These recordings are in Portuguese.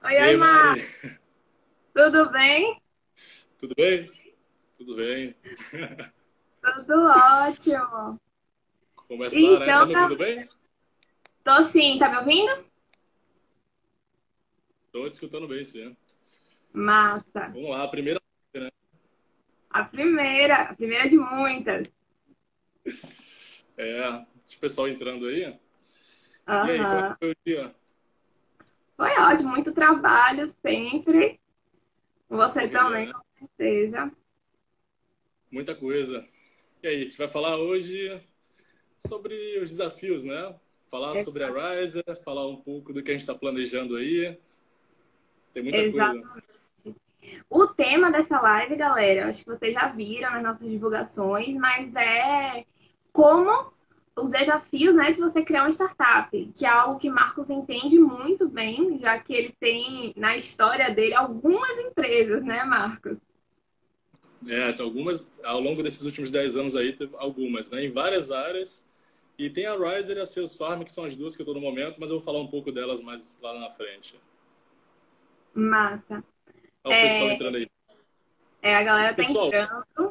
Oi, oi, Mar. Tudo bem? Tudo bem? Tudo bem. Tudo ótimo. Começar, então, né? Tá me ouvindo tá... bem? Tô sim, tá me ouvindo? Tô te escutando bem, sim. Massa. Vamos lá, a primeira, né? A primeira, a primeira de muitas. É, o pessoal entrando aí. Uhum. E aí, como é foi o dia? Foi ótimo, muito trabalho sempre. Você também, né? com certeza. Muita coisa. E aí, a gente vai falar hoje sobre os desafios, né? Falar é sobre a Riser, falar um pouco do que a gente está planejando aí. Tem muita Exatamente. coisa. O tema dessa live, galera, acho que vocês já viram nas nossas divulgações, mas é como os desafios né, de você criar uma startup, que é algo que Marcos entende muito bem, já que ele tem na história dele algumas empresas, né, Marcos? É, algumas, ao longo desses últimos 10 anos aí, algumas, né, em várias áreas. E tem a Riser e a Sales Farm, que são as duas que eu estou no momento, mas eu vou falar um pouco delas mais lá na frente. Massa. Olha o pessoal é... entrando aí. É, a galera tá pessoal, entrando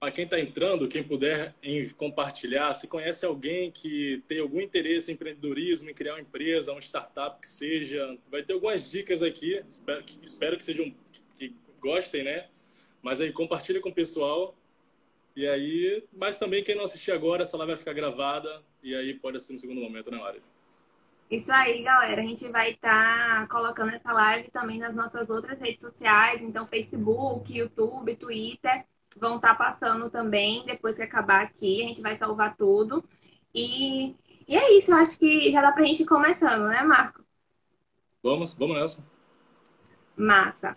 para quem está entrando, quem puder compartilhar, se conhece alguém que tem algum interesse em empreendedorismo, em criar uma empresa, uma startup que seja, vai ter algumas dicas aqui. Espero que, espero que sejam que gostem, né? Mas aí compartilha com o pessoal. E aí, mas também quem não assistir agora, essa live vai ficar gravada e aí pode assistir no segundo momento, né, Mari? Isso aí, galera. A gente vai estar tá colocando essa live também nas nossas outras redes sociais, então Facebook, YouTube, Twitter vão estar tá passando também depois que acabar aqui. A gente vai salvar tudo. E, e é isso, eu acho que já dá pra gente ir começando, né, Marco? Vamos, vamos nessa. Massa.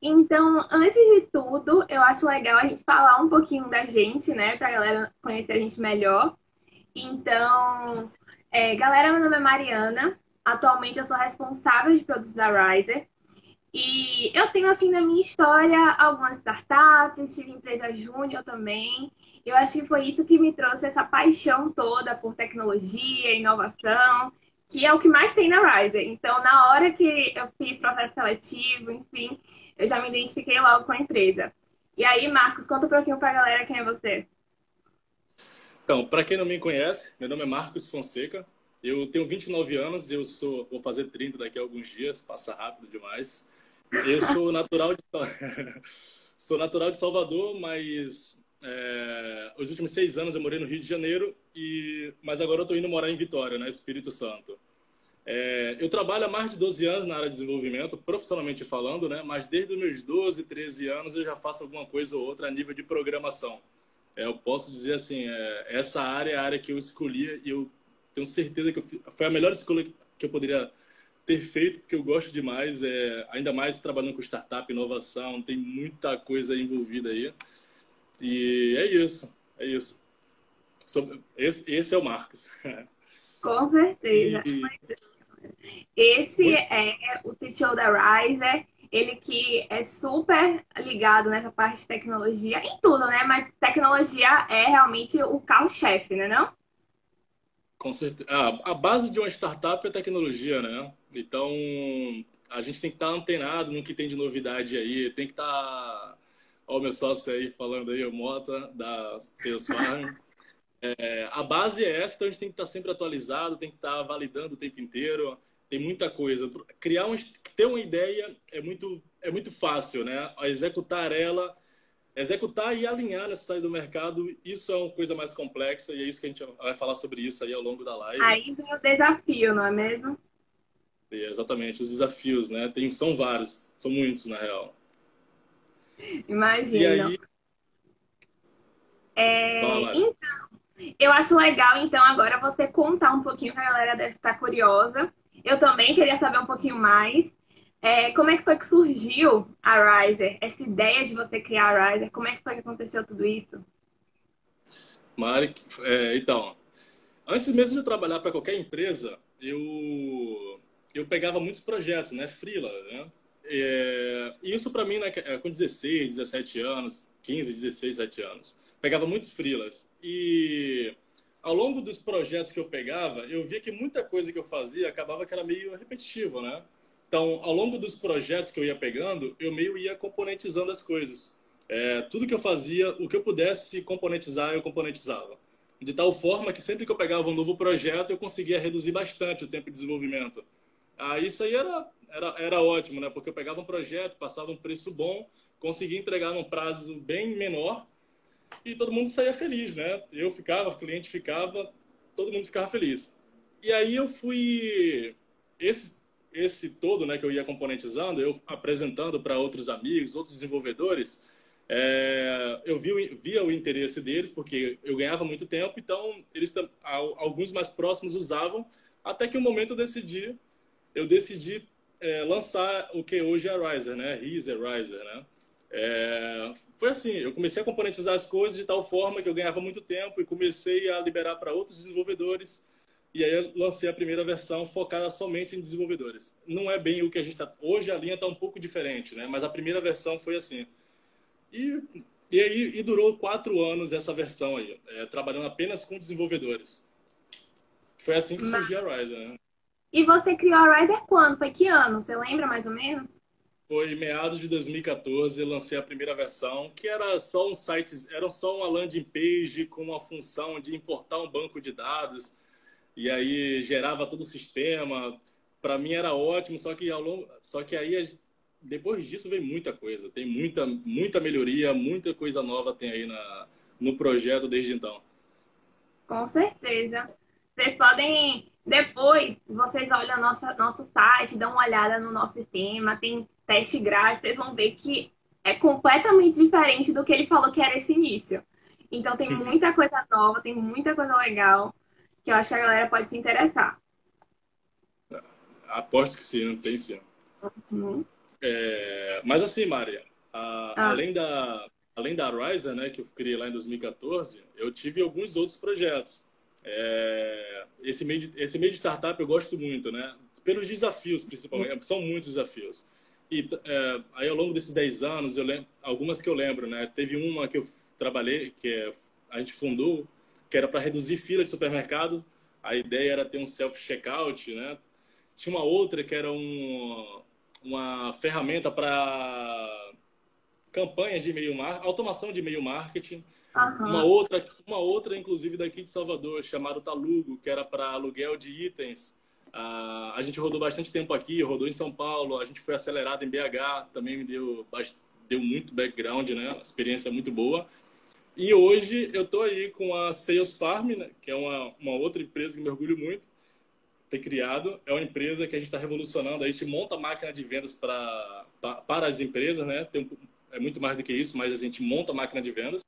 Então, antes de tudo, eu acho legal a gente falar um pouquinho da gente, né, pra galera conhecer a gente melhor. Então, é, galera, meu nome é Mariana. Atualmente eu sou responsável de produtos da Riser. E eu tenho, assim, na minha história, algumas startups, tive empresa júnior também. Eu acho que foi isso que me trouxe essa paixão toda por tecnologia, inovação, que é o que mais tem na Riser. Então, na hora que eu fiz processo seletivo, enfim, eu já me identifiquei logo com a empresa. E aí, Marcos, conta um pouquinho para a galera quem é você. Então, para quem não me conhece, meu nome é Marcos Fonseca. Eu tenho 29 anos, eu sou, vou fazer 30 daqui a alguns dias, passa rápido demais. Eu sou natural de, sou natural de Salvador, mas é, os últimos seis anos eu morei no Rio de Janeiro, e, mas agora eu estou indo morar em Vitória, né, Espírito Santo. É, eu trabalho há mais de 12 anos na área de desenvolvimento, profissionalmente falando, né, mas desde os meus 12, 13 anos eu já faço alguma coisa ou outra a nível de programação. É, eu posso dizer assim, é, essa área é a área que eu escolhi e eu tenho certeza que foi a melhor escolha que eu poderia perfeito, porque eu gosto demais, é, ainda mais trabalhando com startup, inovação, tem muita coisa envolvida aí. E é isso, é isso. Esse, esse é o Marcos. Com certeza. E... Esse é o CTO da Riser, ele que é super ligado nessa parte de tecnologia, em tudo, né? Mas tecnologia é realmente o carro-chefe, né não? Com certeza. Ah, a base de uma startup é tecnologia, né? Então, a gente tem que estar antenado no que tem de novidade aí. Tem que estar... Olha o meu sócio aí falando aí, o Mota, da Sales Farm. É, a base é essa, então a gente tem que estar sempre atualizado, tem que estar validando o tempo inteiro. Tem muita coisa. Criar um, ter uma ideia é muito, é muito fácil, né? Executar ela executar e alinhar nessa saída do mercado, isso é uma coisa mais complexa e é isso que a gente vai falar sobre isso aí ao longo da live. Aí vem o desafio, não é mesmo? É, exatamente, os desafios, né? Tem, são vários, são muitos, na real. Imagina. Aí... É, então, eu acho legal, então, agora você contar um pouquinho, que a galera deve estar curiosa. Eu também queria saber um pouquinho mais. É, como é que foi que surgiu a Riser? Essa ideia de você criar a Riser, como é que foi que aconteceu tudo isso? Mari, é, então, antes mesmo de trabalhar para qualquer empresa, eu, eu pegava muitos projetos, né, freela, né? É, isso para mim, né, é, com 16, 17 anos, 15, 16, 17 anos, pegava muitos freelas. E ao longo dos projetos que eu pegava, eu via que muita coisa que eu fazia acabava que era meio repetitivo, né? Então, ao longo dos projetos que eu ia pegando, eu meio ia componentizando as coisas. É, tudo que eu fazia, o que eu pudesse componentizar, eu componentizava. De tal forma que sempre que eu pegava um novo projeto, eu conseguia reduzir bastante o tempo de desenvolvimento. Ah, isso aí era, era, era ótimo, né? Porque eu pegava um projeto, passava um preço bom, conseguia entregar num prazo bem menor e todo mundo saía feliz, né? Eu ficava, o cliente ficava, todo mundo ficava feliz. E aí eu fui esse esse todo, né, que eu ia componentizando, eu apresentando para outros amigos, outros desenvolvedores, é, eu vi, via o interesse deles porque eu ganhava muito tempo, então eles alguns mais próximos usavam, até que um momento eu decidi, eu decidi é, lançar o que hoje é Riser, né, Riser, Riser, né. É, foi assim, eu comecei a componentizar as coisas de tal forma que eu ganhava muito tempo e comecei a liberar para outros desenvolvedores. E aí eu lancei a primeira versão focada somente em desenvolvedores. Não é bem o que a gente está. Hoje a linha está um pouco diferente, né? Mas a primeira versão foi assim. E, e aí e durou quatro anos essa versão aí, é, trabalhando apenas com desenvolvedores. Foi assim que surgiu a Riser, né? E você criou a Riser quando? Foi que ano? Você lembra mais ou menos? foi meados de 2014, eu lancei a primeira versão, que era só um site, era só uma landing page com a função de importar um banco de dados e aí gerava todo o sistema. Para mim era ótimo, só que ao longo, só que aí depois disso vem muita coisa, tem muita muita melhoria, muita coisa nova tem aí na no projeto desde então. Com certeza. Vocês podem depois, vocês olham nosso, nosso site, dão uma olhada no nosso sistema, tem teste grátis, vocês vão ver que é completamente diferente do que ele falou que era esse início. Então tem muita coisa nova, tem muita coisa legal que eu acho que a galera pode se interessar. Aposto que sim, não tem sim. Uhum. É, mas assim, Maria, a, ah. além da além da Riser, né, que eu criei lá em 2014, eu tive alguns outros projetos. É, esse, meio de, esse meio de startup eu gosto muito, né? Pelos desafios, principalmente. São muitos desafios. E é, aí ao longo desses 10 anos, eu lembro, algumas que eu lembro, né? Teve uma que eu trabalhei, que é, a gente fundou, que era para reduzir fila de supermercado. A ideia era ter um self-checkout, né? Tinha uma outra que era um, uma ferramenta para campanhas de e-mail marketing, automação de e-mail marketing. Uhum. Uma outra, uma outra inclusive daqui de Salvador, chamada Talugo, que era para aluguel de itens Uh, a gente rodou bastante tempo aqui, rodou em São Paulo, a gente foi acelerado em BH, também me deu, deu muito background, né? Uma experiência muito boa. E hoje eu estou aí com a Sales Farm, né? que é uma, uma outra empresa que me orgulho muito ter criado. É uma empresa que a gente está revolucionando. A gente monta máquina de vendas pra, pra, para as empresas, né? Tem, é muito mais do que isso, mas a gente monta máquina de vendas.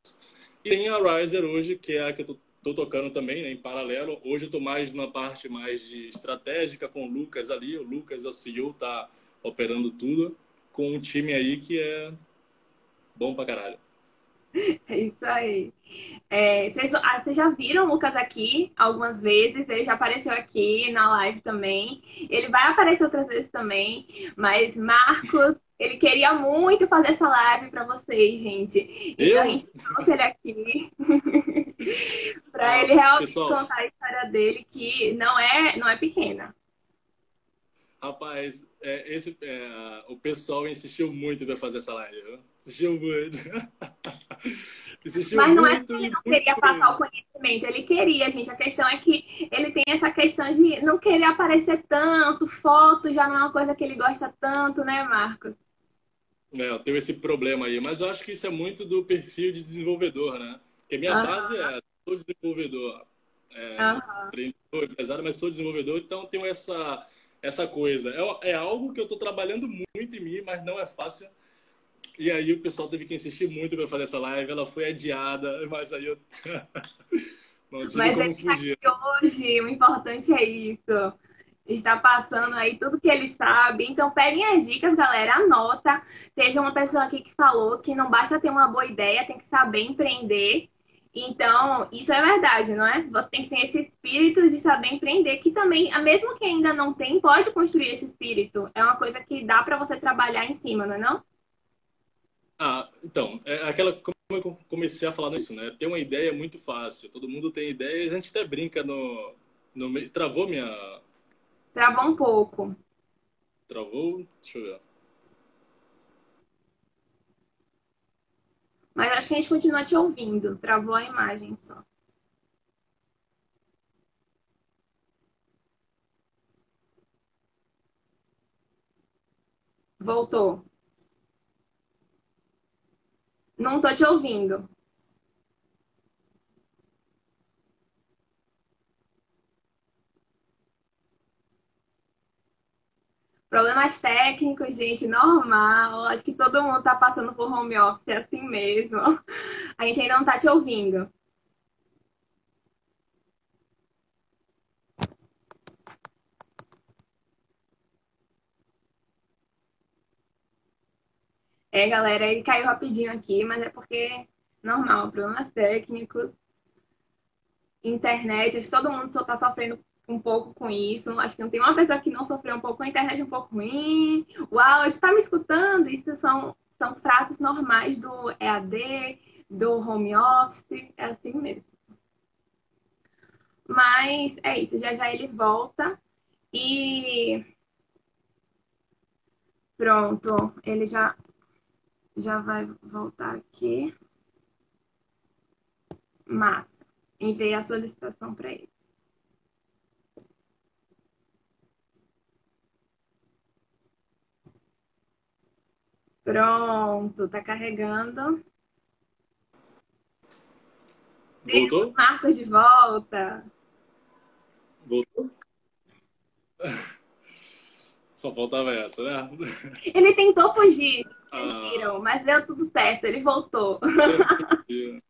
E tem a Riser hoje, que é a que eu estou tocando também né, em paralelo. Hoje eu estou mais numa parte mais de estratégica com o Lucas ali. O Lucas é o CEO, tá operando tudo com um time aí que é bom pra caralho. É isso aí. É, vocês, ah, vocês, já viram o Lucas aqui algumas vezes, ele já apareceu aqui na live também. Ele vai aparecer outras vezes também, mas Marcos ele queria muito fazer essa live para vocês, gente. Então a gente trouxe ele aqui para ah, ele realmente pessoal, contar a história dele, que não é, não é pequena. Rapaz, é, esse, é, o pessoal insistiu muito para fazer essa live. Viu? Insistiu muito. insistiu Mas não muito, é que ele não queria passar o conhecimento, ele queria, gente. A questão é que ele tem essa questão de não querer aparecer tanto, foto já não é uma coisa que ele gosta tanto, né, Marcos? É, eu tenho esse problema aí, mas eu acho que isso é muito do perfil de desenvolvedor, né? Porque minha base é sou desenvolvedor, é, empreendedor, empresário, mas sou desenvolvedor, então tenho essa essa coisa. É, é algo que eu estou trabalhando muito em mim, mas não é fácil. E aí o pessoal teve que insistir muito para fazer essa live, ela foi adiada, mas aí eu não tive mas como é fugir. hoje, o importante é isso está passando aí tudo que ele sabe. Então, peguem as dicas, galera, anota. Teve uma pessoa aqui que falou que não basta ter uma boa ideia, tem que saber empreender. Então, isso é verdade, não é? Você tem que ter esse espírito de saber empreender, que também, mesmo que ainda não tem, pode construir esse espírito. É uma coisa que dá para você trabalhar em cima, não é não? Ah, então, é aquela como eu comecei a falar nisso, né? Ter uma ideia é muito fácil. Todo mundo tem ideias, a gente até brinca no, no travou minha Travou um pouco. travou. Deixa eu ver. Mas acho que a gente continua te ouvindo. Travou a imagem só. Voltou. Não tô te ouvindo. Problemas técnicos, gente, normal. Acho que todo mundo tá passando por home office é assim mesmo. A gente ainda não tá te ouvindo. É, galera, ele caiu rapidinho aqui, mas é porque normal, problemas técnicos, internet, todo mundo só tá sofrendo um pouco com isso. Acho que não tem uma pessoa que não sofreu um pouco com a internet um pouco ruim. Uau, está me escutando? Isso são, são frases normais do EAD, do home office, é assim mesmo. Mas é isso, já já ele volta e pronto, ele já já vai voltar aqui. Massa. Enviei a solicitação para ele. Pronto, tá carregando. Voltou? Marcos de volta. Voltou? Só faltava essa, né? Ele tentou fugir, ah. viram, mas deu tudo certo, ele voltou.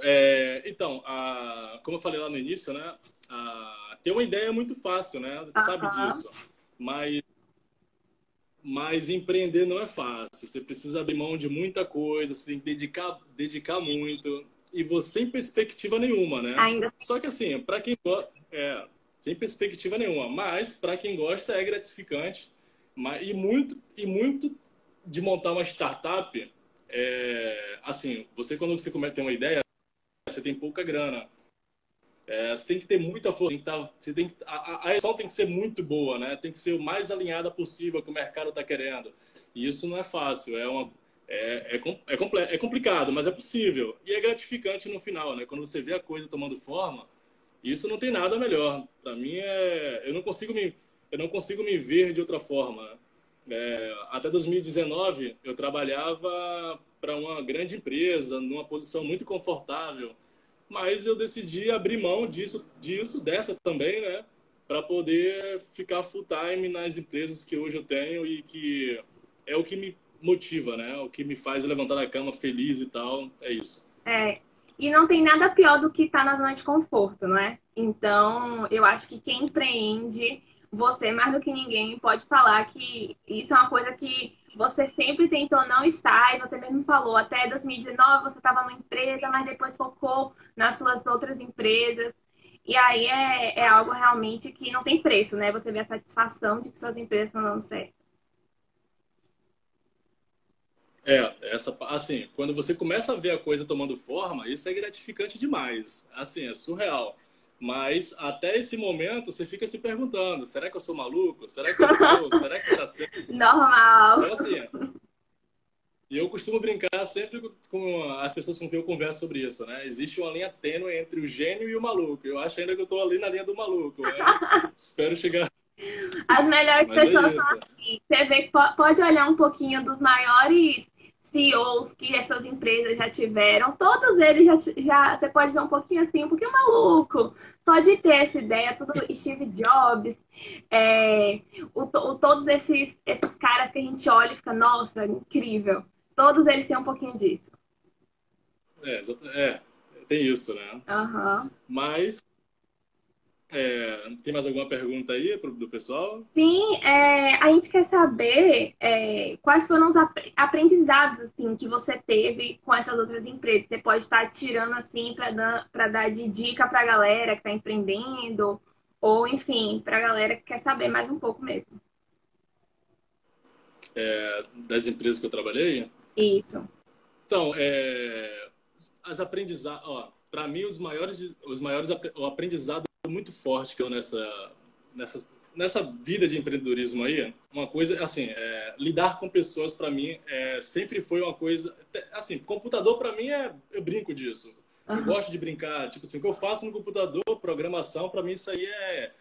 É, então, a, como eu falei lá no início, né? A, ter uma ideia é muito fácil, né? Uh -huh. Sabe disso. Mas mas empreender não é fácil. Você precisa abrir mão de muita coisa, você tem que dedicar, dedicar muito. E você sem perspectiva nenhuma, né? Ainda. Só que assim, para quem gosta. É, sem perspectiva nenhuma. Mas para quem gosta é gratificante. Mas, e, muito, e muito de montar uma startup. É, assim, você quando você começa ter uma ideia, você tem pouca grana. É, você tem que ter muita força, tem tá, você tem que, a, execução tem que ser muito boa, né? Tem que ser o mais alinhada possível que o mercado está querendo. E isso não é fácil, é, uma, é, é, é, é, complicado, mas é possível. E é gratificante no final, né? Quando você vê a coisa tomando forma, isso não tem nada melhor. Para mim, é, eu, não consigo me, eu não consigo me ver de outra forma. É, até 2019, eu trabalhava para uma grande empresa, numa posição muito confortável mas eu decidi abrir mão disso, disso dessa também, né? Para poder ficar full time nas empresas que hoje eu tenho e que é o que me motiva, né? O que me faz levantar da cama feliz e tal. É isso. É. E não tem nada pior do que estar tá na zona de conforto, não é? Então, eu acho que quem empreende, você mais do que ninguém pode falar que isso é uma coisa que você sempre tentou não estar, e você mesmo falou, até 2019 você estava numa empresa, mas depois focou nas suas outras empresas. E aí é, é algo realmente que não tem preço, né? Você vê a satisfação de que suas empresas estão dando certo. É, essa, assim, quando você começa a ver a coisa tomando forma, isso é gratificante demais. Assim, é surreal. Mas até esse momento você fica se perguntando: será que eu sou maluco? Será que eu sou? será que tá certo? Normal. Então, assim, e eu costumo brincar sempre com as pessoas com quem eu converso sobre isso, né? Existe uma linha tênue entre o gênio e o maluco. Eu acho ainda que eu tô ali na linha do maluco, mas espero chegar. As melhores mas é pessoas é são assim. Você vê que pode olhar um pouquinho dos maiores CEOs que essas empresas já tiveram, todos eles já, já você pode ver um pouquinho assim, um pouquinho maluco. Só de ter essa ideia, tudo Steve Jobs, é, o, o, todos esses, esses caras que a gente olha e fica, nossa, incrível. Todos eles têm um pouquinho disso. É, é tem isso, né? Uhum. Mas é, tem mais alguma pergunta aí do pessoal? Sim, é, a gente quer saber é, quais foram os aprendizados assim que você teve com essas outras empresas. Você pode estar tirando assim para dar, dar de dica para a galera que está empreendendo, ou enfim, para a galera que quer saber mais um pouco mesmo. É, das empresas que eu trabalhei? Isso. Então, é, as aprendizados, para mim os maiores, os maiores o aprendizado muito forte que eu nessa, nessas, nessa vida de empreendedorismo aí, uma coisa, assim, é, lidar com pessoas para mim é, sempre foi uma coisa, assim, computador para mim é, eu brinco disso. Uhum. Eu gosto de brincar, tipo assim, o que eu faço no computador, programação, para mim isso aí é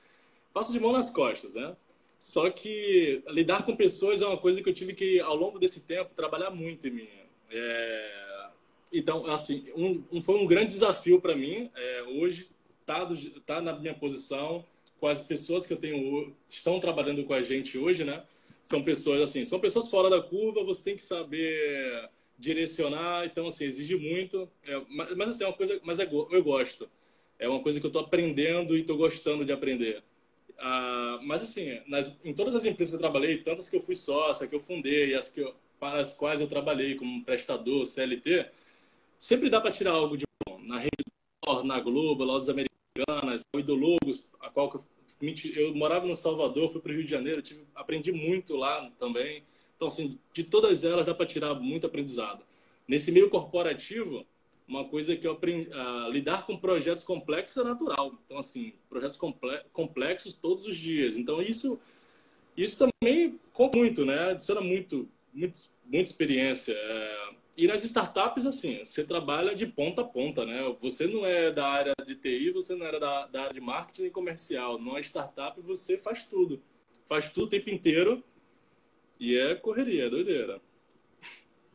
faço de mão nas costas, né? Só que lidar com pessoas é uma coisa que eu tive que, ao longo desse tempo, trabalhar muito em mim. É... Então, assim, um, um, foi um grande desafio para mim. É, hoje, tá, tá na minha posição, com as pessoas que eu tenho, estão trabalhando com a gente hoje, né? São pessoas, assim, são pessoas fora da curva, você tem que saber direcionar, então, assim, exige muito. É, mas, mas, assim, é uma coisa, mas é, eu gosto. É uma coisa que eu estou aprendendo e estou gostando de aprender. Ah, mas assim, nas, em todas as empresas que eu trabalhei, tantas que eu fui sócia, que eu fundei, as que eu, para as quais eu trabalhei como prestador, CLT, sempre dá para tirar algo de bom. Na Rede na Globo, Lojas Americanas, o Idologos, a qual eu, eu morava no Salvador, fui para o Rio de Janeiro, tive, aprendi muito lá também. Então, assim, de todas elas dá para tirar muito aprendizado. Nesse meio corporativo, uma coisa que eu aprendi, uh, lidar com projetos complexos é natural. Então, assim, projetos complexos todos os dias. Então, isso, isso também conta muito, né? Adiciona muito, muito, muita experiência. É... E nas startups, assim, você trabalha de ponta a ponta, né? Você não é da área de TI, você não era da, da área de marketing e comercial. Numa startup, você faz tudo. Faz tudo o tempo inteiro. E é correria, é doideira.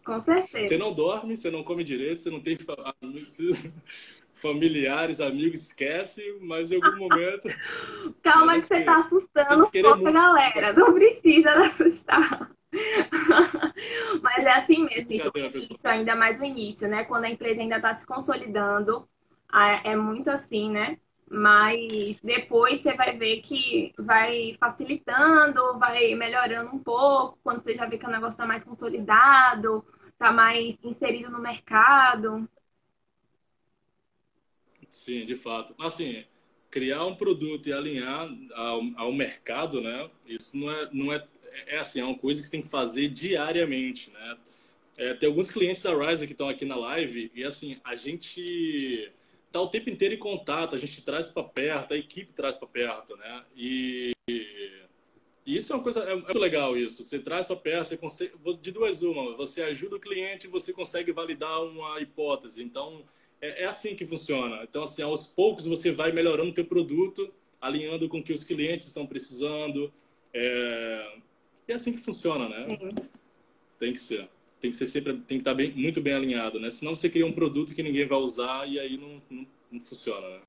Com certeza. Você não dorme, você não come direito, você não tem familiares, amigos, esquece, mas em algum momento. Calma, que você está assustando um pouco a galera. Não precisa assustar. É assim mesmo, gente. Isso ainda mais o início, né? Quando a empresa ainda está se consolidando, é muito assim, né? Mas depois você vai ver que vai facilitando, vai melhorando um pouco, quando você já vê que o negócio está mais consolidado, está mais inserido no mercado. Sim, de fato. Assim, criar um produto e alinhar ao, ao mercado, né? Isso não é, não é, é assim, é uma coisa que você tem que fazer diariamente, né? É, tem alguns clientes da Rise que estão aqui na live e assim, a gente tá o tempo inteiro em contato, a gente traz para perto, a equipe traz para perto, né? E, e, isso é uma coisa é muito legal isso. Você traz para perto, você consegue de duas uma, você ajuda o cliente, você consegue validar uma hipótese. Então é, é assim que funciona. Então assim, aos poucos você vai melhorando o teu produto, alinhando com o que os clientes estão precisando. É, é assim que funciona, né? Sim. Tem que ser tem que ser sempre tem que estar bem, muito bem alinhado, né? Senão você cria um produto que ninguém vai usar e aí não, não, não funciona, né?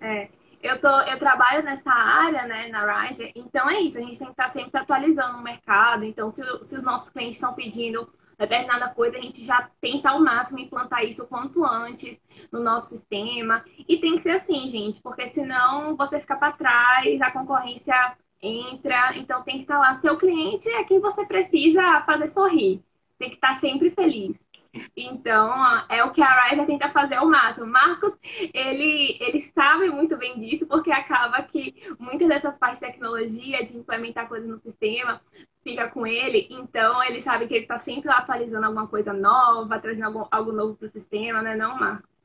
É. Eu, tô, eu trabalho nessa área, né, na Rise, então é isso, a gente tem que estar sempre atualizando o mercado. Então, se, se os nossos clientes estão pedindo determinada coisa, a gente já tenta ao máximo implantar isso o quanto antes no nosso sistema. E tem que ser assim, gente, porque senão você fica para trás, a concorrência entra. Então, tem que estar lá. Seu cliente é quem você precisa fazer sorrir tem que estar sempre feliz. Então, é o que a Ryzer tenta fazer ao máximo. Marcos, ele, ele sabe muito bem disso, porque acaba que muitas dessas partes de tecnologia, de implementar coisas no sistema, fica com ele. Então, ele sabe que ele está sempre atualizando alguma coisa nova, trazendo algo, algo novo para o sistema, né, não, Marcos?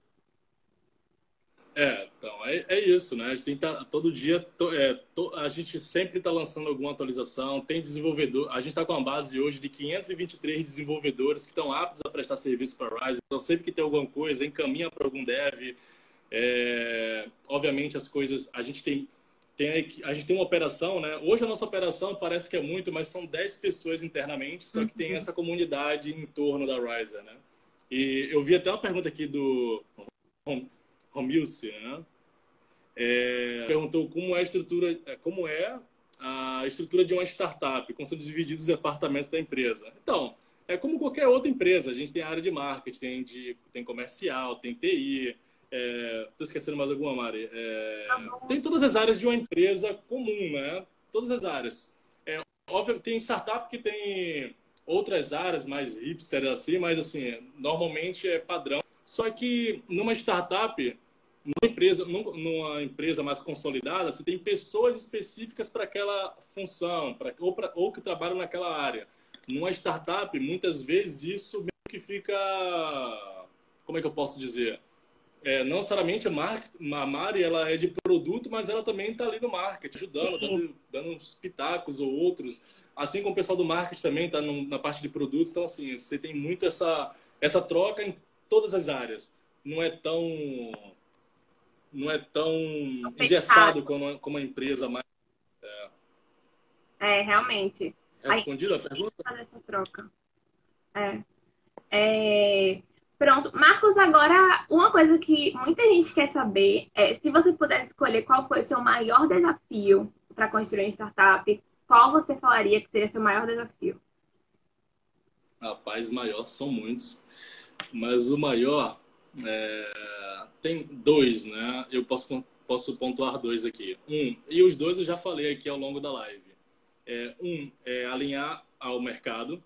É, então, é, é isso, né? A gente tem tá, todo dia, to, é, to, a gente sempre está lançando alguma atualização, tem desenvolvedor, a gente está com uma base hoje de 523 desenvolvedores que estão aptos a prestar serviço para a Rise, então sempre que tem alguma coisa, encaminha para algum dev, é, obviamente as coisas, a gente tem, tem, a gente tem uma operação, né? Hoje a nossa operação parece que é muito, mas são 10 pessoas internamente, só que tem uhum. essa comunidade em torno da Riser, né? E eu vi até uma pergunta aqui do Romilce, né? É, perguntou como é a estrutura, é, como é a estrutura de uma startup, como são divididos os departamentos da empresa. Então, é como qualquer outra empresa. A gente tem a área de marketing, tem, de, tem comercial, tem TI. Estou é, esquecendo mais alguma, Mari. É, tem todas as áreas de uma empresa comum, né? Todas as áreas. É, óbvio, tem startup que tem outras áreas mais hipster assim, mas assim, normalmente é padrão. Só que numa startup numa empresa, numa empresa mais consolidada, você tem pessoas específicas para aquela função, pra, ou, pra, ou que trabalham naquela área. Numa startup, muitas vezes isso meio que fica. Como é que eu posso dizer? é, não necessariamente a, marketing, a Mari ela é de produto, mas ela também está ali no marketing, ajudando, dando, dando uns pitacos ou outros. Assim como o pessoal do marketing também está na parte de produtos. Então, assim, você tem muito essa, essa troca todas as áreas. Não é tão não é tão engessado como, como a empresa mais. É, é realmente. É respondido a, a pergunta? Essa troca. É. é. Pronto. Marcos, agora, uma coisa que muita gente quer saber é se você pudesse escolher qual foi o seu maior desafio para construir uma startup, qual você falaria que seria seu maior desafio? Rapaz, maior são muitos. Mas o maior é, tem dois, né? Eu posso, posso pontuar dois aqui. Um, e os dois eu já falei aqui ao longo da live. É, um é alinhar ao mercado.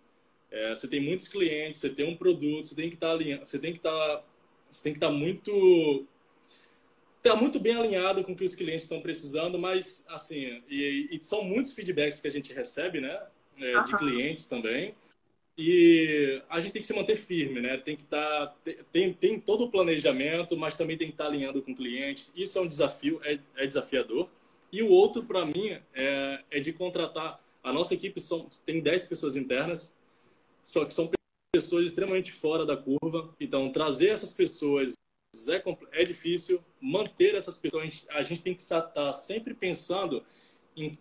É, você tem muitos clientes, você tem um produto, você tem que estar tá alinhado, você tem que estar, tá, você tem que estar tá muito tá muito bem alinhado com o que os clientes estão precisando, mas assim, e, e são muitos feedbacks que a gente recebe, né, é, de clientes também. E a gente tem que se manter firme, né? Tem que estar. Tá, tem, tem todo o planejamento, mas também tem que estar tá alinhando com o cliente. Isso é um desafio, é, é desafiador. E o outro, para mim, é, é de contratar. A nossa equipe são, tem 10 pessoas internas, só que são pessoas extremamente fora da curva. Então, trazer essas pessoas é, é difícil. Manter essas pessoas, a gente tem que estar tá sempre pensando em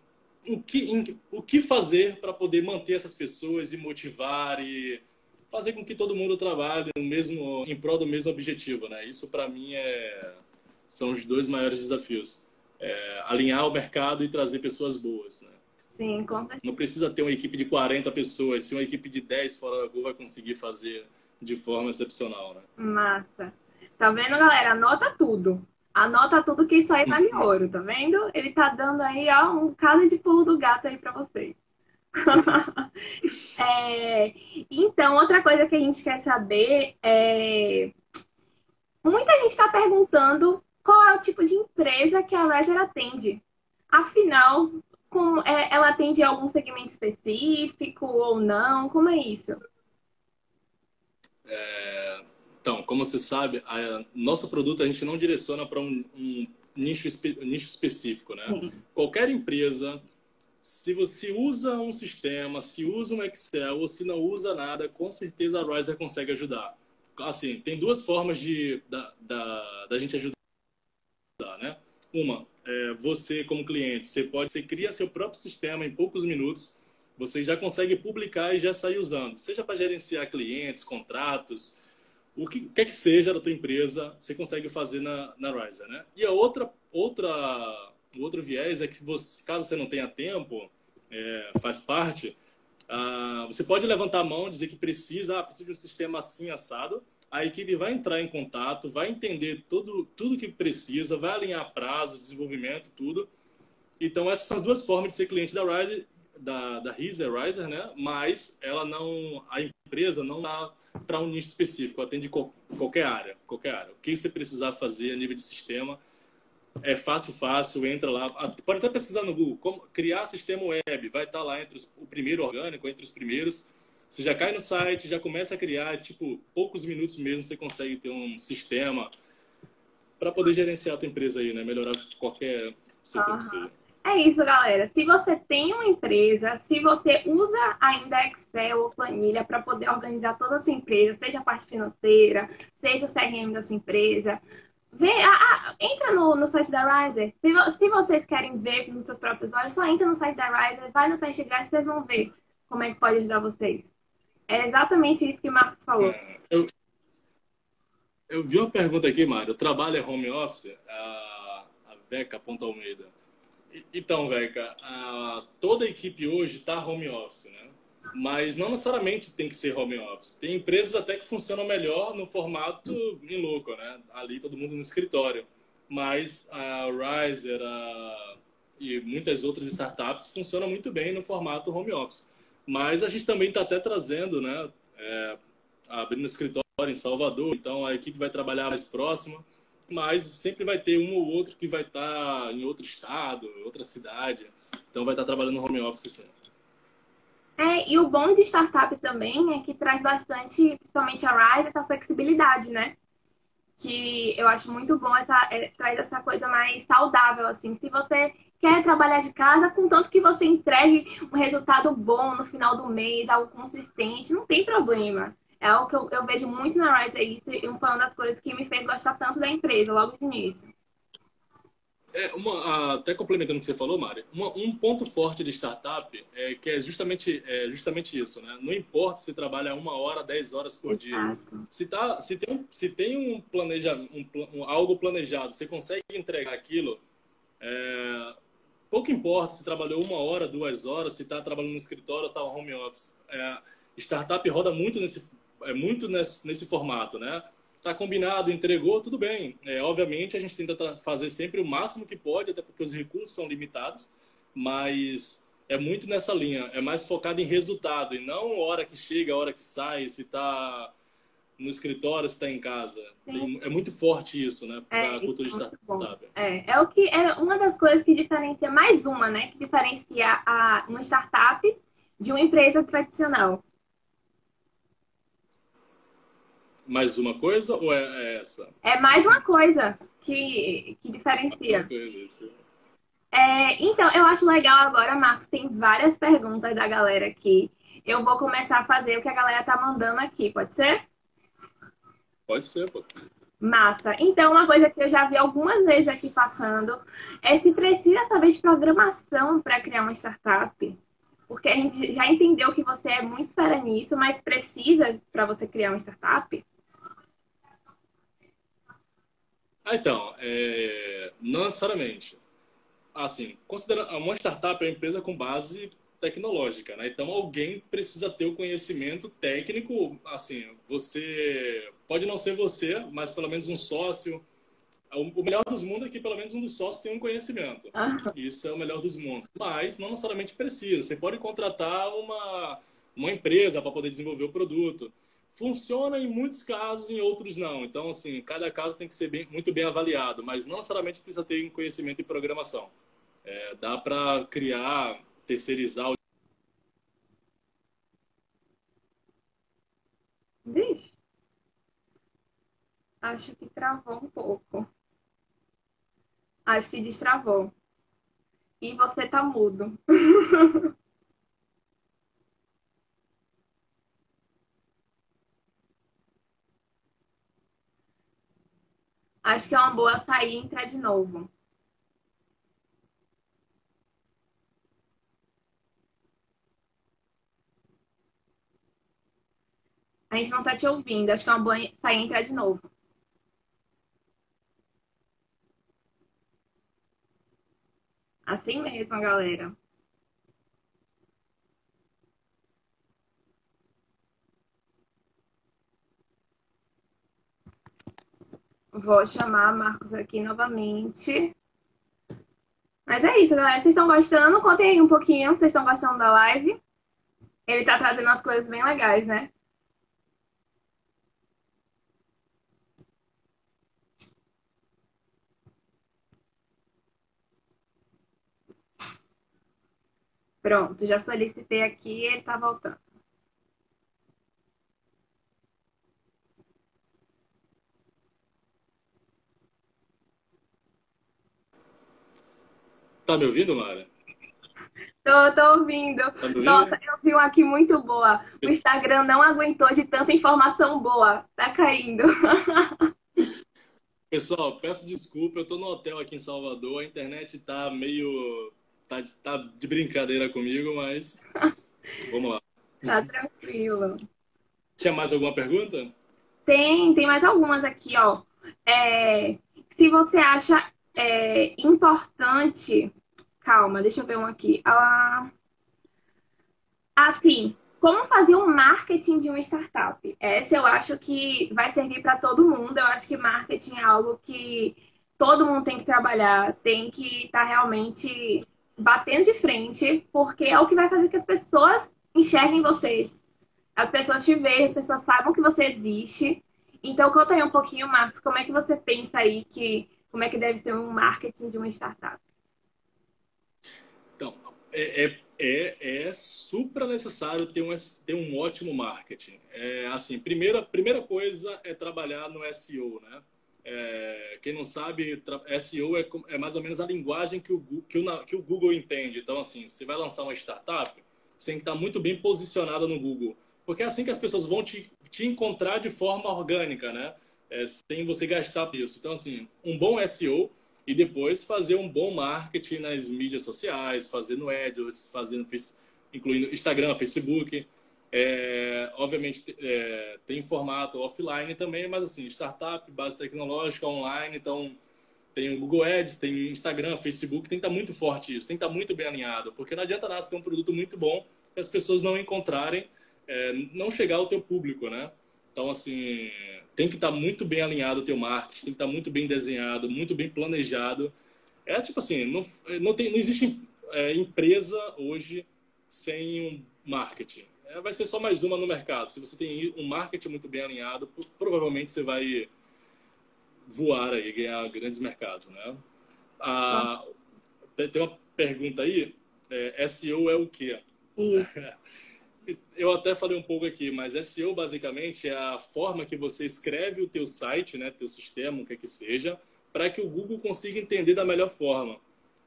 em que, em, o que fazer para poder manter essas pessoas e motivar e fazer com que todo mundo trabalhe no mesmo, em prol do mesmo objetivo, né? Isso para mim é, são os dois maiores desafios: é, alinhar o mercado e trazer pessoas boas. Né? Sim, com Não precisa ter uma equipe de 40 pessoas, se uma equipe de 10 fora da curva vai conseguir fazer de forma excepcional, né? Massa. Tá vendo, galera? Anota tudo. Anota tudo que isso aí vale ouro, tá vendo? Ele tá dando aí ó, um caso de pulo do gato aí para vocês. é, então, outra coisa que a gente quer saber é. Muita gente está perguntando qual é o tipo de empresa que a Riser atende. Afinal, com, é, ela atende algum segmento específico ou não? Como é isso? É, então, como você sabe, a, nosso produto a gente não direciona para um, um nicho, espe, nicho específico, né? Uhum. Qualquer empresa, se você usa um sistema, se usa um Excel ou se não usa nada, com certeza a Riser consegue ajudar. Assim, tem duas formas de da, da, da gente ajudar, né? Uma, é, você como cliente, você pode, você cria seu próprio sistema em poucos minutos, você já consegue publicar e já sair usando, seja para gerenciar clientes, contratos, o que quer que seja da tua empresa, você consegue fazer na, na Riser, né? E a outra, outra, o outro viés é que você, caso você não tenha tempo, é, faz parte, ah, você pode levantar a mão, dizer que precisa, ah, precisa de um sistema assim, assado, a equipe vai entrar em contato, vai entender tudo, tudo que precisa, vai alinhar prazo, desenvolvimento, tudo. Então, essas são as duas formas de ser cliente da Riser, da, da Riser, Riser, né? Mas ela não, a empresa não dá para um nicho específico, atende qualquer área, qualquer área. O que você precisar fazer a nível de sistema é fácil, fácil, entra lá. Pode até pesquisar no Google, como criar sistema web, vai estar tá lá entre os, o primeiro orgânico, entre os primeiros. Você já cai no site, já começa a criar, tipo, poucos minutos mesmo você consegue ter um sistema para poder gerenciar a tua empresa aí, né? Melhorar qualquer setor que seja. É isso, galera. Se você tem uma empresa, se você usa ainda Excel ou planilha para poder organizar toda a sua empresa, seja a parte financeira, seja o CRM da sua empresa, vê, entra no, no site da Riser. Se, se, vocês querem ver nos seus próprios olhos, só entra no site da Riser, vai no teste grátis, vocês vão ver como é que pode ajudar vocês. É exatamente isso que o Marcos falou. É, eu, eu vi uma pergunta aqui, Mário. O trabalho é home office? A, a Beca Ponta Almeida. Então, Veca, toda a equipe hoje está home office, né? Mas não necessariamente tem que ser home office. Tem empresas até que funcionam melhor no formato em louco, né? Ali todo mundo no escritório. Mas a Riser a... e muitas outras startups funcionam muito bem no formato home office. Mas a gente também está até trazendo, né? É, abrindo escritório em Salvador, então a equipe vai trabalhar mais próxima mas sempre vai ter um ou outro que vai estar tá em outro estado, outra cidade. Então vai estar tá trabalhando no home office sempre. É, e o bom de startup também é que traz bastante, principalmente a Rise, essa flexibilidade, né? que eu acho muito bom essa é, traz essa coisa mais saudável assim. Se você quer trabalhar de casa, contanto que você entregue um resultado bom no final do mês, algo consistente, não tem problema. É algo que eu, eu vejo muito na Rise, é isso, e uma das coisas que me fez gostar tanto da empresa logo de início. É, uma, até complementando o que você falou, Mari, uma, um ponto forte de startup é que é justamente, é justamente isso, né? Não importa se trabalha uma hora, dez horas por Exato. dia. Se, tá, se, tem, se tem um planejamento, um, um, algo planejado, você consegue entregar aquilo, é, pouco importa se trabalhou uma hora, duas horas, se está trabalhando no escritório ou está home office. É, startup roda muito nesse, é, muito nesse, nesse formato, né? Tá combinado, entregou, tudo bem. É, obviamente, a gente tenta fazer sempre o máximo que pode, até porque os recursos são limitados, mas é muito nessa linha. É mais focado em resultado e não hora que chega, hora que sai, se está no escritório, se está em casa. É muito forte isso, né? Para é, a cultura de é startup. É, é o que é uma das coisas que diferencia, mais uma, né? Que diferencia a, uma startup de uma empresa tradicional. Mais uma coisa ou é, é essa? É mais uma coisa que, que diferencia. É, então, eu acho legal agora, Marcos, tem várias perguntas da galera aqui. Eu vou começar a fazer o que a galera tá mandando aqui, pode ser? Pode ser, pô. Massa. Então, uma coisa que eu já vi algumas vezes aqui passando é se precisa saber de programação para criar uma startup. Porque a gente já entendeu que você é muito fera nisso, mas precisa para você criar uma startup? Ah, então, é... não necessariamente. Assim, considera uma startup é uma empresa com base tecnológica, né? Então alguém precisa ter o conhecimento técnico, assim, você pode não ser você, mas pelo menos um sócio. O melhor dos mundos é que pelo menos um dos sócios tem um conhecimento. Ah. Isso é o melhor dos mundos. Mas não necessariamente precisa. Você pode contratar uma, uma empresa para poder desenvolver o produto funciona em muitos casos, em outros não. Então, assim, cada caso tem que ser bem, muito bem avaliado, mas não necessariamente precisa ter conhecimento em programação. É, dá para criar, terceirizar o Vixe. Acho que travou um pouco. Acho que destravou. E você tá mudo. Acho que é uma boa sair e entrar de novo. A gente não tá te ouvindo. Acho que é uma boa sair e entrar de novo. Assim mesmo, galera. Vou chamar Marcos aqui novamente. Mas é isso, galera. Vocês estão gostando? Contem aí um pouquinho. Vocês estão gostando da live? Ele tá trazendo umas coisas bem legais, né? Pronto, já solicitei aqui, ele tá voltando. Tá me ouvindo, Mara? Tô, tô ouvindo. Tá Nossa, eu vi uma aqui muito boa. O Instagram não aguentou de tanta informação boa. Tá caindo. Pessoal, peço desculpa, eu tô no hotel aqui em Salvador, a internet tá meio. tá, tá de brincadeira comigo, mas. Vamos lá. Tá tranquilo. Tinha mais alguma pergunta? Tem, tem mais algumas aqui, ó. É, se você acha é, importante. Calma, deixa eu ver um aqui. Ah, assim, como fazer um marketing de uma startup? Essa eu acho que vai servir para todo mundo. Eu acho que marketing é algo que todo mundo tem que trabalhar, tem que estar tá realmente batendo de frente, porque é o que vai fazer que as pessoas enxerguem você. As pessoas te vejam, as pessoas saibam que você existe. Então, conta aí um pouquinho, Marcos, como é que você pensa aí que como é que deve ser um marketing de uma startup? Então, é, é, é, é super necessário ter um, ter um ótimo marketing. É, assim, primeira, primeira coisa é trabalhar no SEO, né? É, quem não sabe, SEO é, é, mais ou menos a linguagem que o, que, o, que o Google entende. Então, assim, você vai lançar uma startup, você tem que estar muito bem posicionada no Google. Porque é assim que as pessoas vão te, te encontrar de forma orgânica, né? É, sem você gastar isso. Então, assim, um bom SEO e depois fazer um bom marketing nas mídias sociais, fazendo AdWords, fazendo, incluindo Instagram, Facebook. É, obviamente é, tem formato offline também, mas assim, startup, base tecnológica, online, então tem o Google Ads, tem Instagram, Facebook, tem que estar muito forte isso, tem que estar muito bem alinhado, porque não adianta nada você ter um produto muito bom e as pessoas não encontrarem, é, não chegar ao teu público, né? Então, assim, tem que estar muito bem alinhado o teu marketing, tem que estar muito bem desenhado, muito bem planejado. É tipo assim, não, não, tem, não existe é, empresa hoje sem um marketing. É, vai ser só mais uma no mercado. Se você tem um marketing muito bem alinhado, provavelmente você vai voar aí, ganhar grandes mercados, né? Ah, tem uma pergunta aí, é, SEO é o quê? eu até falei um pouco aqui, mas SEO basicamente é a forma que você escreve o teu site, né, teu sistema, o que é que seja, para que o Google consiga entender da melhor forma.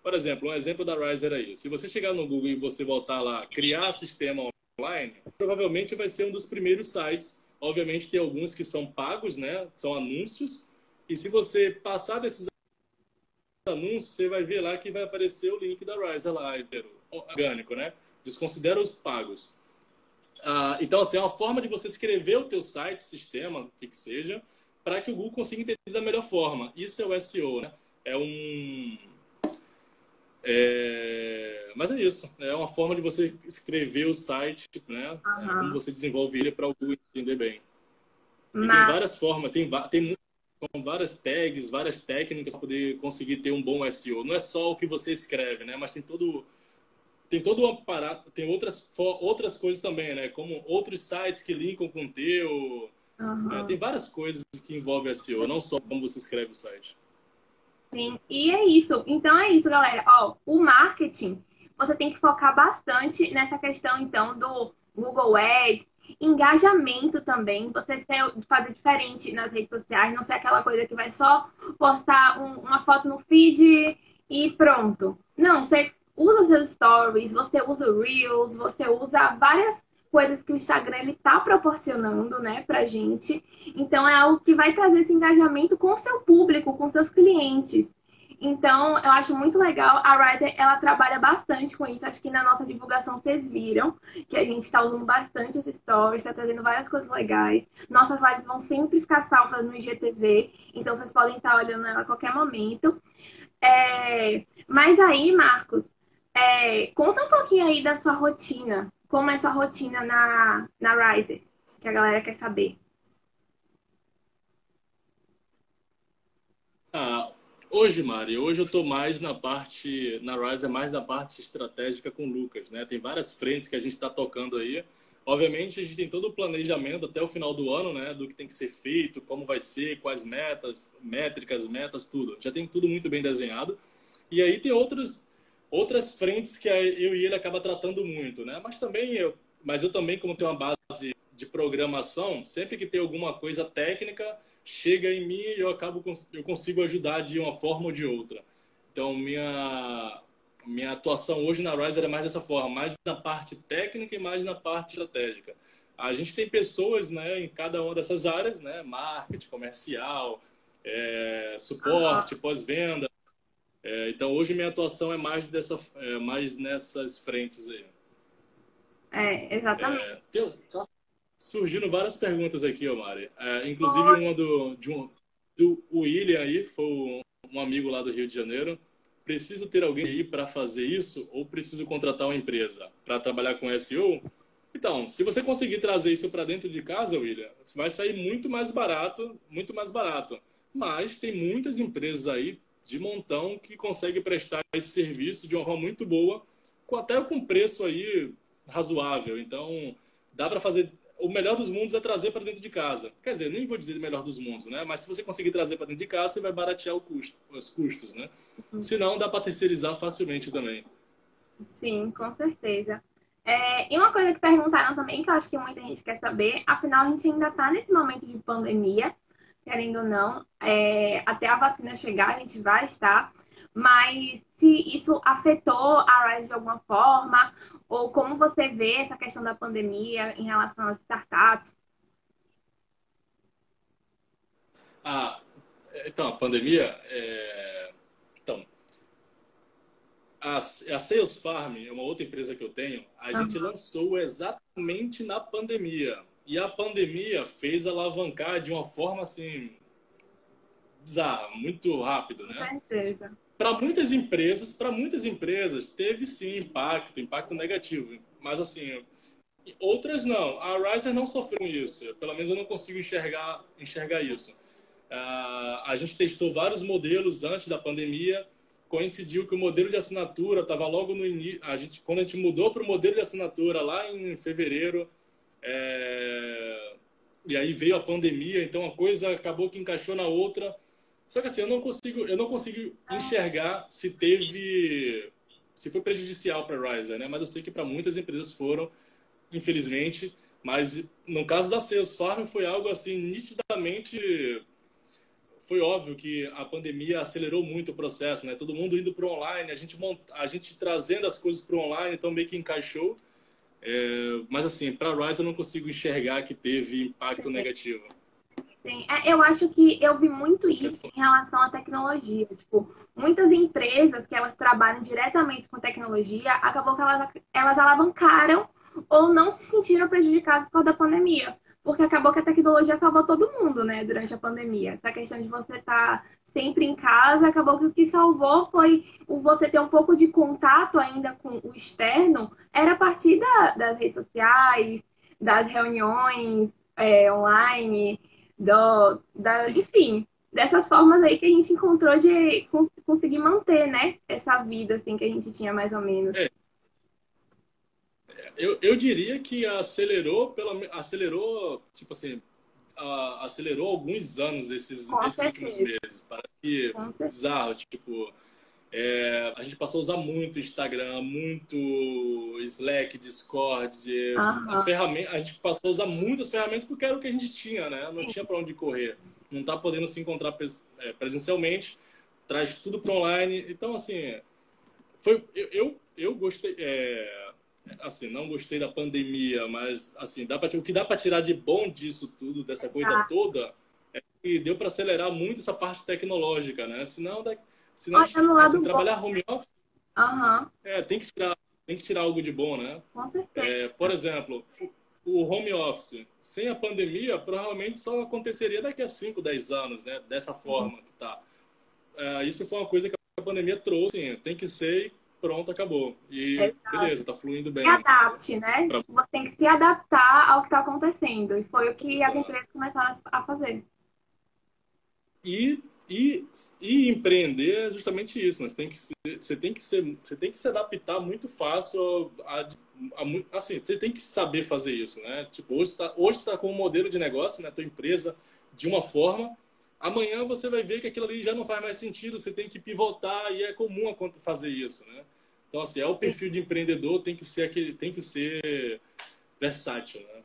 Por exemplo, um exemplo da Riser aí. Se você chegar no Google e você voltar lá, criar sistema online, provavelmente vai ser um dos primeiros sites. Obviamente tem alguns que são pagos, né, são anúncios. E se você passar desses anúncios, você vai ver lá que vai aparecer o link da Riser lá, orgânico, né? Desconsidera os pagos. Ah, então, assim, é uma forma de você escrever o teu site, sistema, o que, que seja, para que o Google consiga entender da melhor forma. Isso é o SEO, né? É um... É... Mas é isso. É uma forma de você escrever o site, né? Uhum. É como você desenvolve ele para o Google entender bem. Mas... Tem várias formas, tem, tem várias tags, várias técnicas para poder conseguir ter um bom SEO. Não é só o que você escreve, né? Mas tem todo tem todo um aparato, tem outras, outras coisas também, né? Como outros sites que linkam com o teu. Uhum. É, tem várias coisas que envolvem SEO, não só como você escreve o site. Sim, e é isso. Então é isso, galera. Ó, o marketing, você tem que focar bastante nessa questão, então, do Google Ads, engajamento também, você ser, fazer diferente nas redes sociais, não ser aquela coisa que vai só postar um, uma foto no feed e pronto. Não, você usa seus stories, você usa o Reels, você usa várias coisas que o Instagram ele tá proporcionando, né, pra gente. Então é algo que vai trazer esse engajamento com o seu público, com seus clientes. Então, eu acho muito legal. A Rider, ela trabalha bastante com isso. Acho que na nossa divulgação vocês viram que a gente está usando bastante os stories, está trazendo várias coisas legais. Nossas lives vão sempre ficar salvas no IGTV, então vocês podem estar olhando ela a qualquer momento. É... Mas aí, Marcos, é, conta um pouquinho aí da sua rotina. Como é sua rotina na, na Riser? Que a galera quer saber. Ah, hoje, Mari, hoje eu estou mais na parte, na Riser, mais na parte estratégica com o Lucas, né? Tem várias frentes que a gente está tocando aí. Obviamente, a gente tem todo o planejamento até o final do ano, né? Do que tem que ser feito, como vai ser, quais metas, métricas, metas, tudo. Já tem tudo muito bem desenhado. E aí tem outros outras frentes que eu e ele acaba tratando muito, né? Mas também eu, mas eu também como tenho uma base de programação, sempre que tem alguma coisa técnica, chega em mim e eu acabo eu consigo ajudar de uma forma ou de outra. Então minha minha atuação hoje na Riser é mais dessa forma, mais na parte técnica e mais na parte estratégica. A gente tem pessoas, né, em cada uma dessas áreas, né, marketing, comercial, é, suporte, pós-venda, é, então hoje minha atuação é mais dessa, é, mais nessas frentes aí. É, exatamente. É, tem, tá surgindo várias perguntas aqui, Omari. É, inclusive uma do, de um, do William aí, foi um amigo lá do Rio de Janeiro. Preciso ter alguém aí para fazer isso ou preciso contratar uma empresa para trabalhar com SEO? Então, se você conseguir trazer isso para dentro de casa, William, vai sair muito mais barato, muito mais barato. Mas tem muitas empresas aí de montão que consegue prestar esse serviço de uma forma muito boa, com até com preço aí razoável. Então, dá para fazer o melhor dos mundos é trazer para dentro de casa. Quer dizer, nem vou dizer o melhor dos mundos, né? Mas se você conseguir trazer para dentro de casa, você vai baratear custo, os custos, né? Uhum. Se não, dá para terceirizar facilmente também. Sim, com certeza. É, e uma coisa que perguntaram também, que eu acho que muita gente quer saber, afinal a gente ainda está nesse momento de pandemia, querendo ou não. É, até a vacina chegar, a gente vai estar. Mas se isso afetou a Rise de alguma forma, ou como você vê essa questão da pandemia em relação às startups? Ah, então, a pandemia. É... Então, a, a Sales Farm é uma outra empresa que eu tenho. A uhum. gente lançou exatamente na pandemia. E a pandemia fez alavancar de uma forma assim bizarra, muito rápido, né? Para muitas empresas, para muitas empresas teve sim impacto, impacto negativo, mas assim, outras não. A Riser não sofreu isso, pelo menos eu não consigo enxergar enxergar isso. Uh, a gente testou vários modelos antes da pandemia, coincidiu que o modelo de assinatura estava logo no início. A gente, quando a gente mudou para o modelo de assinatura lá em fevereiro, é... E aí veio a pandemia, então a coisa acabou que encaixou na outra. Só que assim, eu não consigo, eu não consigo enxergar se teve, se foi prejudicial para a Riser, né? Mas eu sei que para muitas empresas foram, infelizmente. Mas no caso da Sales Farm foi algo assim nitidamente foi óbvio que a pandemia acelerou muito o processo, né? Todo mundo indo para online, a gente a gente trazendo as coisas para online, então meio que encaixou. É, mas assim, para a Rise eu não consigo enxergar que teve impacto negativo. Sim, é, eu acho que eu vi muito isso em relação à tecnologia. Tipo, muitas empresas que elas trabalham diretamente com tecnologia, acabou que elas, elas alavancaram ou não se sentiram prejudicadas por causa da pandemia. Porque acabou que a tecnologia salvou todo mundo, né, durante a pandemia. Essa questão de você estar tá sempre em casa, acabou que o que salvou foi você ter um pouco de contato ainda com o externo, era a partir da, das redes sociais, das reuniões é, online, do, da, enfim, dessas formas aí que a gente encontrou de conseguir manter, né, essa vida assim que a gente tinha mais ou menos. É. Eu, eu diria que acelerou, pelo, acelerou, tipo assim, uh, acelerou alguns anos esses, esses últimos meses. Parece que bizarro, tipo, é, a gente passou a usar muito Instagram, muito Slack, Discord, uhum. as ferramentas, a gente passou a usar muitas ferramentas porque era o que a gente tinha, né? Não tinha para onde correr. Não tá podendo se encontrar é, presencialmente, traz tudo para online. Então, assim, foi eu, eu, eu gostei. É, assim, não gostei da pandemia, mas assim, dá pra, o que dá para tirar de bom disso tudo, dessa coisa ah. toda, é que deu para acelerar muito essa parte tecnológica, né? Senão, da, senão Olha, assim, trabalhar home office, uhum. é, tem que tirar, tem que tirar algo de bom, né? Com certeza. É, por exemplo, o home office, sem a pandemia, provavelmente só aconteceria daqui a 5, 10 anos, né? Dessa forma uhum. que tá. É, isso foi uma coisa que a pandemia trouxe, tem que ser pronto, acabou. E Exato. beleza, tá fluindo bem. Se adapte, né? Pra... Você tem que se adaptar ao que está acontecendo. E foi o que as empresas começaram a fazer. E, e, e empreender é justamente isso. Né? Você, tem que, você, tem que ser, você tem que se adaptar muito fácil a, a, a assim, você tem que saber fazer isso, né? Tipo, hoje está hoje tá com um modelo de negócio, né? Tua empresa de uma forma, amanhã você vai ver que aquilo ali já não faz mais sentido, você tem que pivotar e é comum fazer isso, né? Então, assim, é o perfil de empreendedor, tem que ser aquele, tem que ser versátil, né?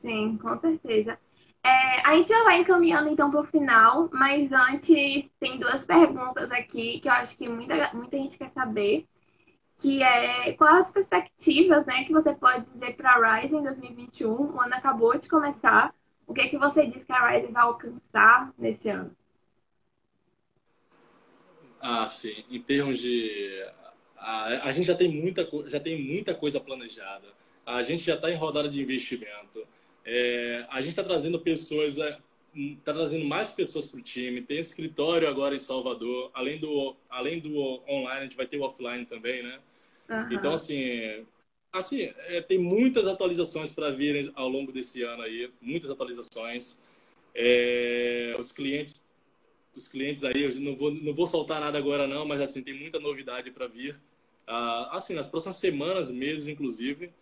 Sim, com certeza. É, a gente já vai encaminhando então para o final, mas antes tem duas perguntas aqui que eu acho que muita, muita gente quer saber, que é quais as perspectivas né, que você pode dizer para a Rise em 2021, o ano acabou de começar, o que é que você diz que a Rise vai alcançar nesse ano? Ah, sim. Em termos de. A, a gente já tem, muita, já tem muita coisa planejada. A gente já está em rodada de investimento. É, a gente está trazendo pessoas, está é, trazendo mais pessoas para o time. Tem escritório agora em Salvador. Além do, além do online, a gente vai ter o offline também, né? Uhum. Então, assim, Assim, é, tem muitas atualizações para vir ao longo desse ano aí, muitas atualizações. É, os clientes, os clientes aí, eu não vou, não vou soltar nada agora não, mas assim tem muita novidade para vir. Ah, assim, nas próximas semanas, meses, inclusive.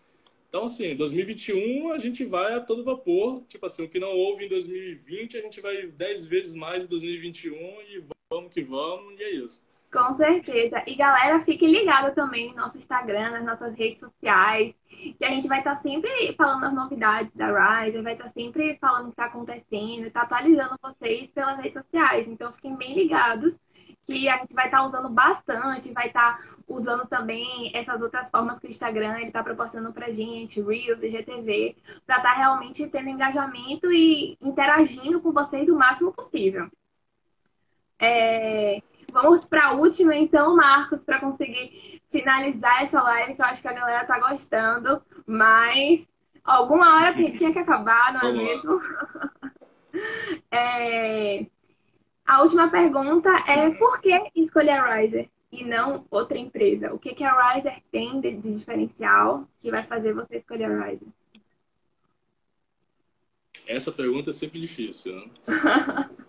Então, assim, 2021 a gente vai a todo vapor. Tipo assim, o que não houve em 2020, a gente vai 10 vezes mais em 2021 e vamos que vamos, e é isso. Com certeza. E galera, fique ligado também no nosso Instagram, nas nossas redes sociais, que a gente vai estar tá sempre falando as novidades da Rise, vai estar tá sempre falando o que está acontecendo, está atualizando vocês pelas redes sociais. Então fiquem bem ligados que a gente vai estar tá usando bastante, vai estar usando também essas outras formas que o Instagram está proporcionando para gente, Reels, IGTV, para estar realmente tendo engajamento e interagindo com vocês o máximo possível. É... Vamos para a última, então, Marcos, para conseguir finalizar essa live, que eu acho que a galera tá gostando, mas alguma hora tinha que acabar, não é mesmo? é... A última pergunta é por que escolher a Riser e não outra empresa? O que, que a Riser tem de, de diferencial que vai fazer você escolher a Riser? Essa pergunta é sempre difícil, né?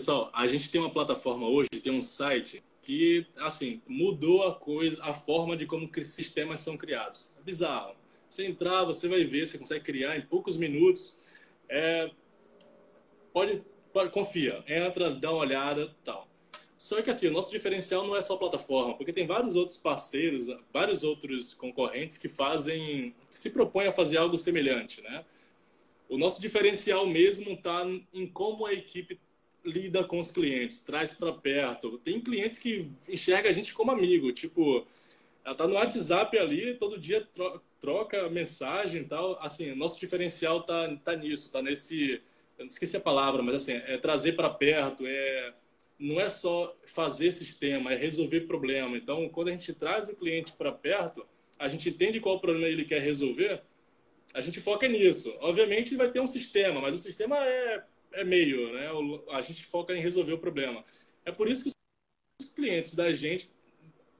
Pessoal, a gente tem uma plataforma hoje, tem um site que, assim, mudou a coisa, a forma de como sistemas são criados. É bizarro. Você entrar, você vai ver, você consegue criar em poucos minutos. É, pode, pode, confia, entra, dá uma olhada, tal. Só que assim, o nosso diferencial não é só plataforma, porque tem vários outros parceiros, vários outros concorrentes que fazem, que se propõem a fazer algo semelhante, né? O nosso diferencial mesmo está em como a equipe lida com os clientes, traz para perto. Tem clientes que enxerga a gente como amigo, tipo, ela tá no WhatsApp ali, todo dia troca mensagem e tal. Assim, nosso diferencial tá, tá nisso, tá nesse, eu não esqueci a palavra, mas assim, é trazer para perto, é não é só fazer sistema, é resolver problema. Então, quando a gente traz o cliente para perto, a gente entende qual problema ele quer resolver, a gente foca nisso. Obviamente, vai ter um sistema, mas o sistema é é meio, né? A gente foca em resolver o problema. É por isso que os clientes da gente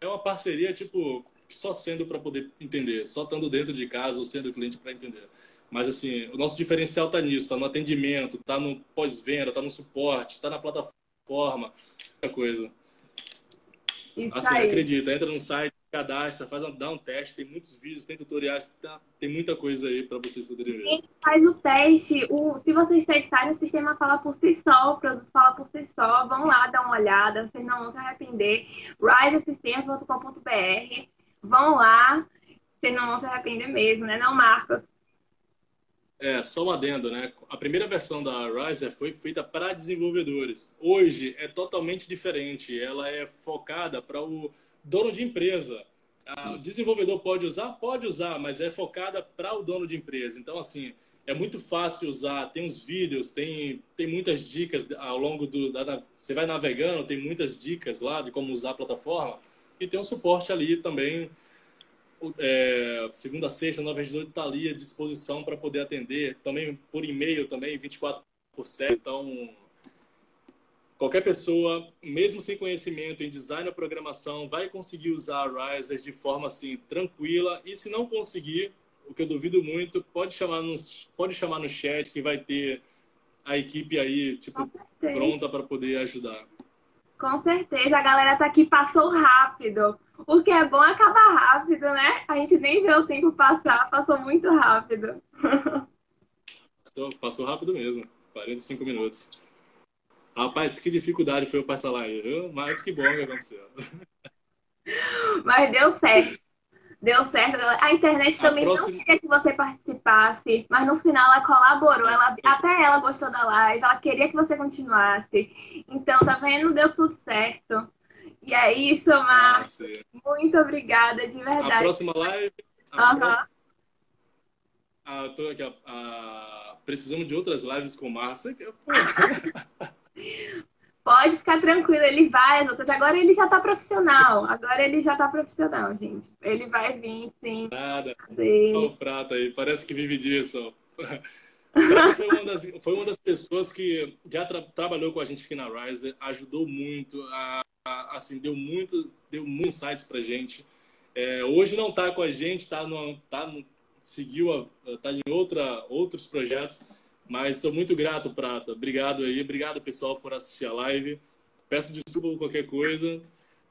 é uma parceria, tipo, só sendo para poder entender, só estando dentro de casa ou sendo cliente para entender. Mas, assim, o nosso diferencial está nisso, está no atendimento, está no pós-venda, está no suporte, está na plataforma, muita coisa. Isso assim, aí. acredita, entra no site, cadastra, faz um, dá um teste, tem muitos vídeos, tem tutoriais, tá, tem muita coisa aí para vocês poderem ver. A gente faz o teste, o, se vocês testarem, o sistema fala por si só, o produto fala por si só, vão lá dar uma olhada, vocês não vão se arrepender. risesistema.com.br, vão lá, vocês não vão se arrepender mesmo, né não, Marcos? É, só um adendo, né? A primeira versão da Riser foi feita para desenvolvedores. Hoje é totalmente diferente. Ela é focada para o dono de empresa. Ah, o desenvolvedor pode usar? Pode usar, mas é focada para o dono de empresa. Então, assim, é muito fácil usar. Tem os vídeos, tem, tem muitas dicas ao longo do. Da, você vai navegando, tem muitas dicas lá de como usar a plataforma. E tem um suporte ali também. É, segunda sexta, 9 às 18, está ali à disposição para poder atender. Também por e-mail, também 24 por 7. Então, Qualquer pessoa, mesmo sem conhecimento em design ou programação, vai conseguir usar a Riser de forma assim tranquila. E se não conseguir, o que eu duvido muito, pode chamar no, pode chamar no chat que vai ter a equipe aí tipo pronta para poder ajudar. Com certeza, a galera tá aqui passou rápido. O que é bom acabar rápido, né? A gente nem vê o tempo passar, passou muito rápido. Passou, passou rápido mesmo, 45 minutos. Rapaz, que dificuldade foi eu passar lá, viu? Mas que bom que aconteceu. Mas deu certo. Deu certo. A internet a também próxima... não queria que você participasse, mas no final ela colaborou. Ela, até ela gostou da live, ela queria que você continuasse. Então, tá vendo? Deu tudo certo. E é isso, Márcio. Muito obrigada, de verdade. A próxima live. A uhum. próxima... Ah, tô aqui, ah, precisamos de outras lives com o Márcio. Pode ficar tranquilo, ele vai, agora ele já tá profissional. Agora ele já tá profissional, gente. Ele vai vir, sim. Nada. Olha o Prata aí, parece que vive disso. Prata foi uma das, foi uma das pessoas que já tra trabalhou com a gente aqui na Rise, ajudou muito, a, a, assim, deu muito, deu muitos insights pra gente. É, hoje não tá com a gente, tá no, tá no, seguiu, a, tá em outra, outros projetos, mas sou muito grato, Prata. Obrigado aí. Obrigado, pessoal, por assistir a live. Peço desculpa por qualquer coisa.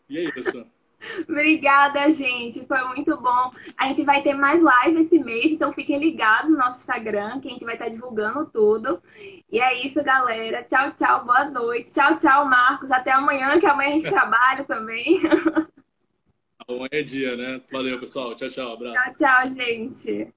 E é isso. Obrigada, gente. Foi muito bom. A gente vai ter mais live esse mês, então fiquem ligados no nosso Instagram, que a gente vai estar divulgando tudo. E é isso, galera. Tchau, tchau. Boa noite. Tchau, tchau, Marcos. Até amanhã, que amanhã a gente trabalha também. Amanhã é dia, né? Valeu, pessoal. Tchau, tchau. Abraço. Tchau, tchau, gente.